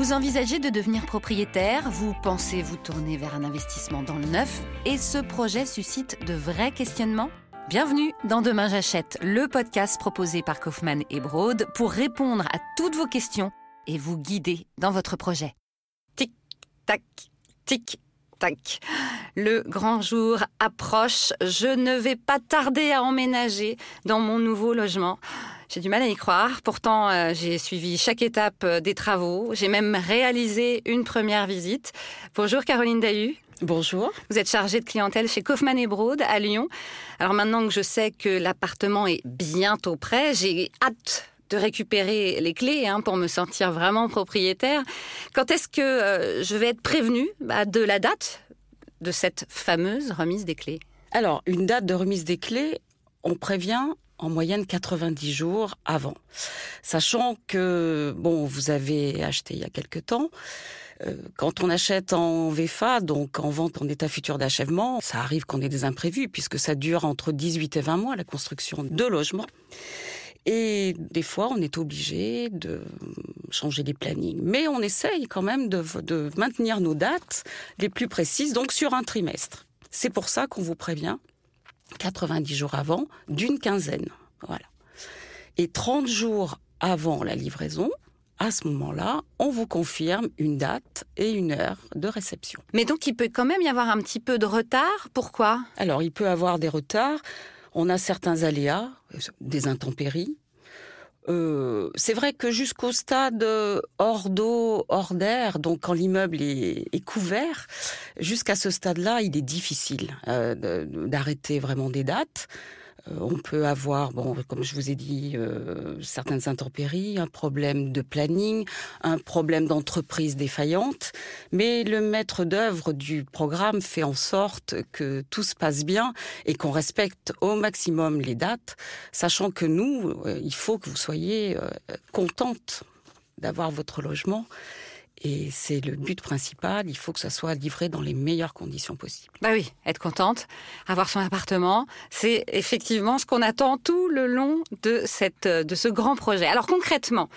Vous envisagez de devenir propriétaire, vous pensez vous tourner vers un investissement dans le neuf, et ce projet suscite de vrais questionnements? Bienvenue dans Demain j'achète, le podcast proposé par Kaufmann et Broad pour répondre à toutes vos questions et vous guider dans votre projet. Tic, tac, tic, tac. Le grand jour approche. Je ne vais pas tarder à emménager dans mon nouveau logement. J'ai du mal à y croire. Pourtant, euh, j'ai suivi chaque étape euh, des travaux. J'ai même réalisé une première visite. Bonjour Caroline Dahu. Bonjour. Vous êtes chargée de clientèle chez Kaufmann et Broad à Lyon. Alors maintenant que je sais que l'appartement est bientôt prêt, j'ai hâte de récupérer les clés hein, pour me sentir vraiment propriétaire. Quand est-ce que euh, je vais être prévenue bah, de la date de cette fameuse remise des clés? Alors, une date de remise des clés, on prévient en moyenne 90 jours avant. Sachant que, bon, vous avez acheté il y a quelque temps, euh, quand on achète en VFA, donc en vente en état futur d'achèvement, ça arrive qu'on ait des imprévus puisque ça dure entre 18 et 20 mois la construction de logements. Et des fois, on est obligé de changer les plannings. Mais on essaye quand même de, de maintenir nos dates les plus précises, donc sur un trimestre. C'est pour ça qu'on vous prévient 90 jours avant d'une quinzaine. Voilà. Et 30 jours avant la livraison, à ce moment-là, on vous confirme une date et une heure de réception. Mais donc il peut quand même y avoir un petit peu de retard. Pourquoi? Alors il peut avoir des retards. On a certains aléas, des intempéries. Euh, c'est vrai que jusqu'au stade hors d'eau, hors d'air, donc quand l'immeuble est, est, couvert, jusqu'à ce stade-là, il est difficile euh, d'arrêter vraiment des dates. Euh, on peut avoir, bon, comme je vous ai dit, euh, certaines intempéries, un problème de planning, un problème d'entreprise défaillante, mais le maître d'œuvre du programme fait en sorte que tout se passe bien et qu'on respecte au maximum les dates, sachant que nous, euh, il faut que vous soyez contente d'avoir votre logement et c'est le but principal. Il faut que ça soit livré dans les meilleures conditions possibles. Bah oui, être contente, avoir son appartement, c'est effectivement ce qu'on attend tout le long de cette de ce grand projet. Alors concrètement,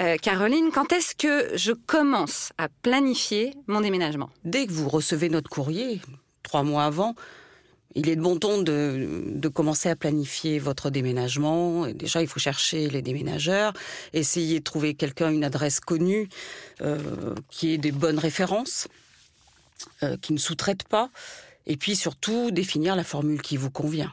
euh, Caroline, quand est-ce que je commence à planifier mon déménagement? Dès que vous recevez notre courrier, trois mois avant, il est de bon ton de, de, commencer à planifier votre déménagement. déjà, il faut chercher les déménageurs, essayer de trouver quelqu'un, une adresse connue, euh, qui ait des bonnes références, euh, qui ne sous-traite pas, et puis surtout définir la formule qui vous convient.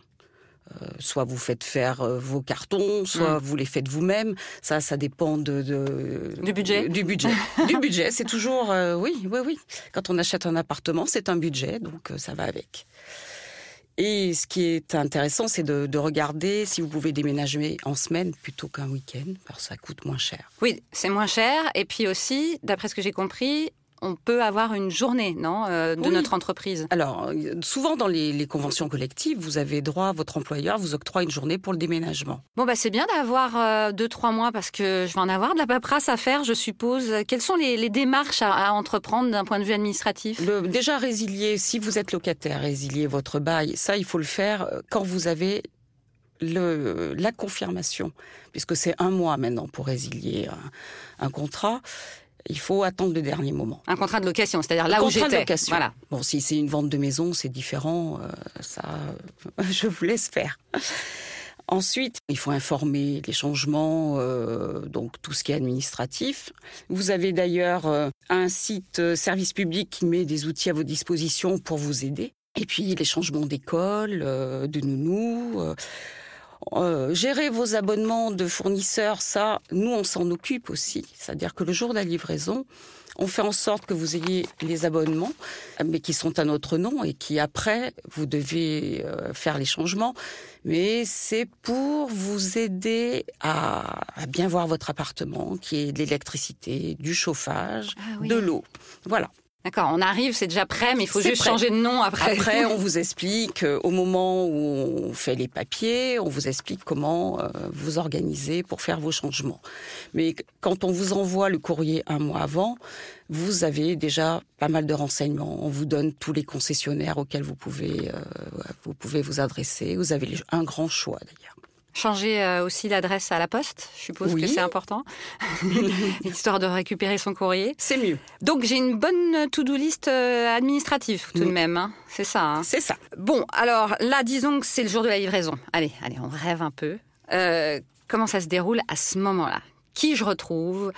Euh, soit vous faites faire vos cartons, soit mmh. vous les faites vous-même. Ça, ça dépend de, de du budget. Du budget. du budget, c'est toujours oui, oui, oui. Quand on achète un appartement, c'est un budget, donc ça va avec. Et ce qui est intéressant, c'est de, de, regarder si vous pouvez déménager en semaine plutôt qu'un week-end, parce que ça coûte moins cher. Oui, c'est moins cher. Et puis aussi, d'après ce que j'ai compris, on peut avoir une journée, non, euh, de oui. notre entreprise? Alors, souvent dans les, les, conventions collectives, vous avez droit, votre employeur vous octroie une journée pour le déménagement. Bon, bah c'est bien d'avoir euh, deux, trois mois parce que je vais en avoir de la paperasse à faire, je suppose. Quelles sont les, les démarches à, à entreprendre d'un point de vue administratif? Le, Déjà résilier, si vous êtes locataire, résilier votre bail, ça, il faut le faire quand vous avez le, la confirmation, puisque c'est un mois maintenant pour résilier un, un contrat il faut attendre le dernier moment. Un contrat de location, c'est-à-dire là où j'étais. Voilà. Bon, si c'est une vente de maison, c'est différent. Euh, ça, je vous laisse faire. Ensuite, il faut informer les changements, euh, donc tout ce qui est administratif. Vous avez d'ailleurs euh, un site service public qui met des outils à vos dispositions pour vous aider. Et puis les changements d'école, euh, de nounou. Euh, gérer vos abonnements de fournisseurs, ça, nous, on s'en occupe aussi. C'est-à-dire que le jour de la livraison, on fait en sorte que vous ayez les abonnements, mais qui sont à notre nom et qui après, vous devez euh, faire les changements. Mais c'est pour vous aider à, à, bien voir votre appartement, qui est de l'électricité, du chauffage, ah oui. de l'eau. Voilà. D'accord, on arrive, c'est déjà prêt, mais il faut juste prêt. changer de nom après. Après, on vous explique, euh, au moment où on fait les papiers, on vous explique comment euh, vous organiser pour faire vos changements. Mais quand on vous envoie le courrier un mois avant, vous avez déjà pas mal de renseignements. On vous donne tous les concessionnaires auxquels vous pouvez, euh, vous pouvez vous adresser. Vous avez un grand choix d'ailleurs. Changer euh, aussi l'adresse à la poste, je suppose que c'est important, histoire de récupérer son courrier. C'est mieux. Donc j'ai une bonne to-do list euh, administrative tout de même, hein. c'est ça. Hein. C'est ça. Bon, alors là, disons que c'est le jour de la livraison. Allez, allez, on rêve un peu. Euh, comment ça se déroule à ce moment-là? Qui je retrouve?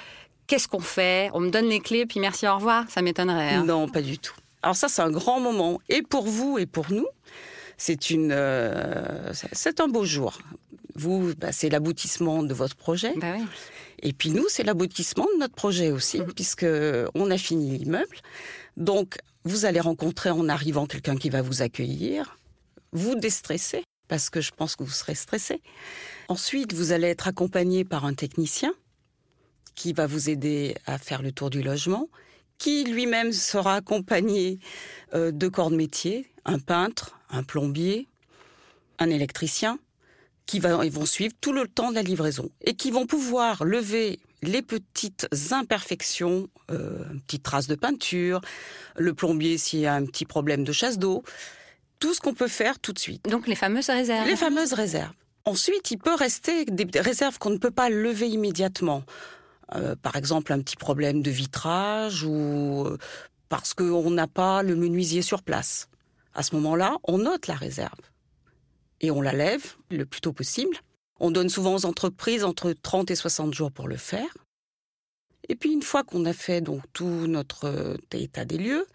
Qu'est-ce qu'on fait? On me donne les clés, puis merci, au revoir Ça m'étonnerait. Hein. Non, pas du tout. Alors ça, c'est un grand moment, et pour vous et pour nous. C'est une, c'est un beau jour. Vous, bah, c'est l'aboutissement de votre projet. Bah oui. Et puis nous, c'est l'aboutissement de notre projet aussi, mhm. puisque on a fini l'immeuble. Donc, vous allez rencontrer en arrivant quelqu'un qui va vous accueillir, vous déstresser, parce que je pense que vous serez stressé. Ensuite, vous allez être accompagné par un technicien qui va vous aider à faire le tour du logement, qui lui-même sera accompagné euh, de corps de métier, un peintre, un plombier, un électricien, qui va, ils vont suivre tout le temps de la livraison et qui vont pouvoir lever les petites imperfections, euh, une petite trace de peinture, le plombier s'il y a un petit problème de chasse d'eau, tout ce qu'on peut faire tout de suite. Donc les fameuses réserves. Les fameuses réserves. Ensuite, il peut rester des réserves qu'on ne peut pas lever immédiatement. Euh, par exemple, un petit problème de vitrage ou euh, parce qu'on n'a pas le menuisier sur place. À ce moment-là, on note la réserve et on la lève le plus tôt possible. On donne souvent aux entreprises entre 30 et 60 jours pour le faire. Et puis une fois qu'on a fait donc tout notre euh, état des lieux,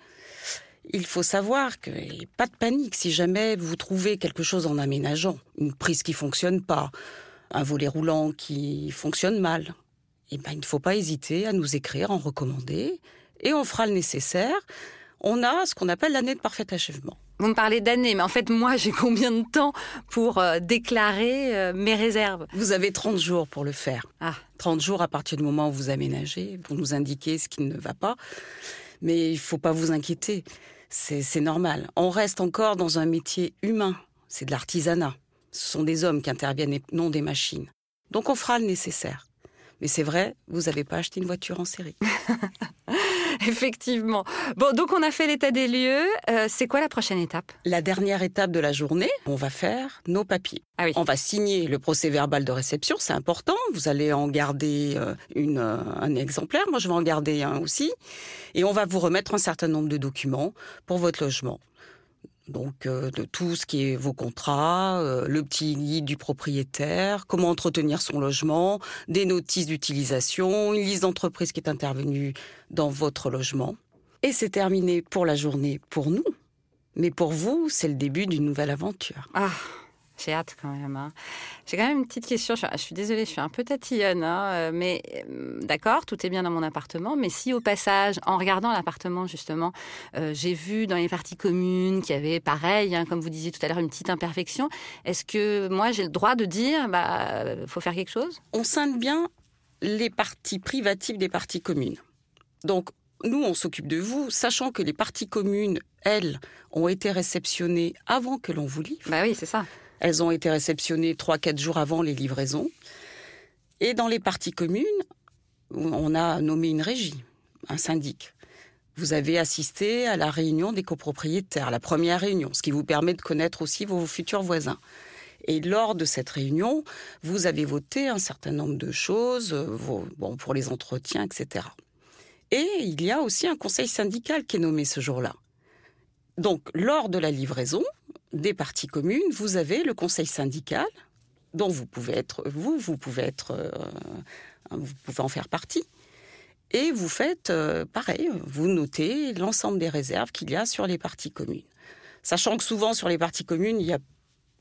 il faut savoir a pas de panique si jamais vous trouvez quelque chose en aménageant, une prise qui fonctionne pas, un volet roulant qui fonctionne mal. Eh ben, il ne faut pas hésiter à nous écrire, en recommander, et on fera le nécessaire. On a ce qu'on appelle l'année de parfait achèvement. Vous me parlez d'années, mais en fait, moi, j'ai combien de temps pour euh, déclarer euh, mes réserves? Vous avez 30 jours pour le faire. Ah. 30 jours à partir du moment où vous aménagez, pour nous indiquer ce qui ne va pas. Mais il ne faut pas vous inquiéter. C'est normal. On reste encore dans un métier humain. C'est de l'artisanat. Ce sont des hommes qui interviennent et non des machines. Donc on fera le nécessaire. Mais c'est vrai, vous n'avez pas acheté une voiture en série. Effectivement. Bon, donc on a fait l'état des lieux. Euh, c'est quoi la prochaine étape? La dernière étape de la journée, on va faire nos papiers. Ah oui. On va signer le procès verbal de réception, c'est important. Vous allez en garder euh, une, euh, un exemplaire. Moi, je vais en garder un aussi. Et on va vous remettre un certain nombre de documents pour votre logement donc euh, de tout ce qui est vos contrats, euh, le petit guide du propriétaire, comment entretenir son logement, des notices d'utilisation, une liste d'entreprises qui est intervenue dans votre logement. Et c'est terminé pour la journée pour nous. Mais pour vous, c'est le début d'une nouvelle aventure. Ah, j'ai hâte quand même. Hein. J'ai quand même une petite question. Je suis, désolée, je suis un peu tatillonne, hein, euh, mais euh, d'accord, tout est bien dans mon appartement. Mais si au passage, en regardant l'appartement justement, euh, j'ai vu dans les parties communes qu'il y avait pareil, hein, comme vous disiez tout à l'heure, une petite imperfection, est-ce que moi j'ai le droit de dire, bah, faut faire quelque chose? On scinde bien les parties privatives des parties communes. Donc nous, on s'occupe de vous, sachant que les parties communes, elles, ont été réceptionnées avant que l'on vous livre. Bah oui, c'est ça. Elles ont été réceptionnées 3-4 jours avant les livraisons. Et dans les parties communes, on a nommé une régie, un syndic. Vous avez assisté à la réunion des copropriétaires, la première réunion, ce qui vous permet de connaître aussi vos futurs voisins. Et lors de cette réunion, vous avez voté un certain nombre de choses, bon, pour les entretiens, etc. Et il y a aussi un conseil syndical qui est nommé ce jour-là. Donc, lors de la livraison, des parties communes, vous avez le conseil syndical, dont vous pouvez être, vous, vous pouvez être, euh, vous pouvez en faire partie. Et vous faites euh, pareil, vous notez l'ensemble des réserves qu'il y a sur les parties communes. Sachant que souvent sur les parties communes, il y a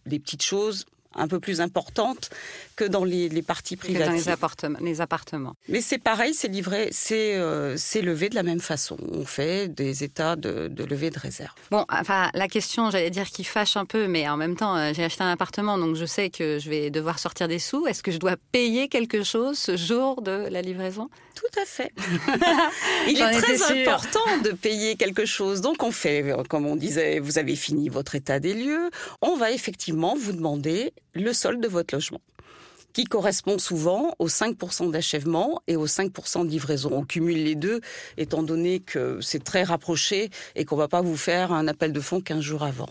des petites choses un peu plus importante que dans les, les parties privées. Dans les appartements, les appartements. Mais c'est pareil, c'est livré, c'est euh, c'est levé de la même façon. On fait des états de, de levée de réserve. Bon, enfin la question, j'allais dire qui fâche un peu, mais en même temps, euh, j'ai acheté un appartement, donc je sais que je vais devoir sortir des sous. Est-ce que je dois payer quelque chose ce jour de la livraison? Tout à fait. Il est très important de payer quelque chose. Donc on fait, comme on disait, vous avez fini votre état des lieux. On va effectivement vous demander le solde de votre logement qui correspond souvent aux 5% d'achèvement et aux 5% de livraison. On cumule les deux, étant donné que c'est très rapproché et qu'on va pas vous faire un appel de fonds 15 jours avant.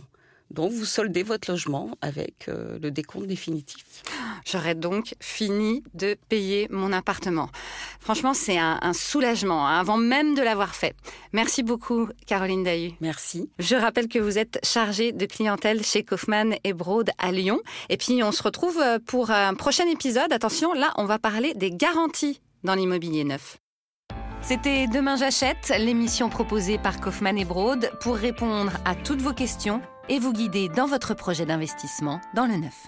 Donc vous soldez votre logement avec euh, le décompte définitif. J'aurais donc fini de payer mon appartement. Franchement, c'est un, soulagement hein, avant même de l'avoir fait. Merci beaucoup, Caroline Dahu. Merci. Je rappelle que vous êtes chargée de clientèle chez Kaufmann et Broad à Lyon. Et puis, on se retrouve pour un prochain épisode. Attention, là, on va parler des garanties dans l'immobilier neuf. C'était Demain j'achète, l'émission proposée par Kaufmann et Broad pour répondre à toutes vos questions et vous guider dans votre projet d'investissement dans le neuf.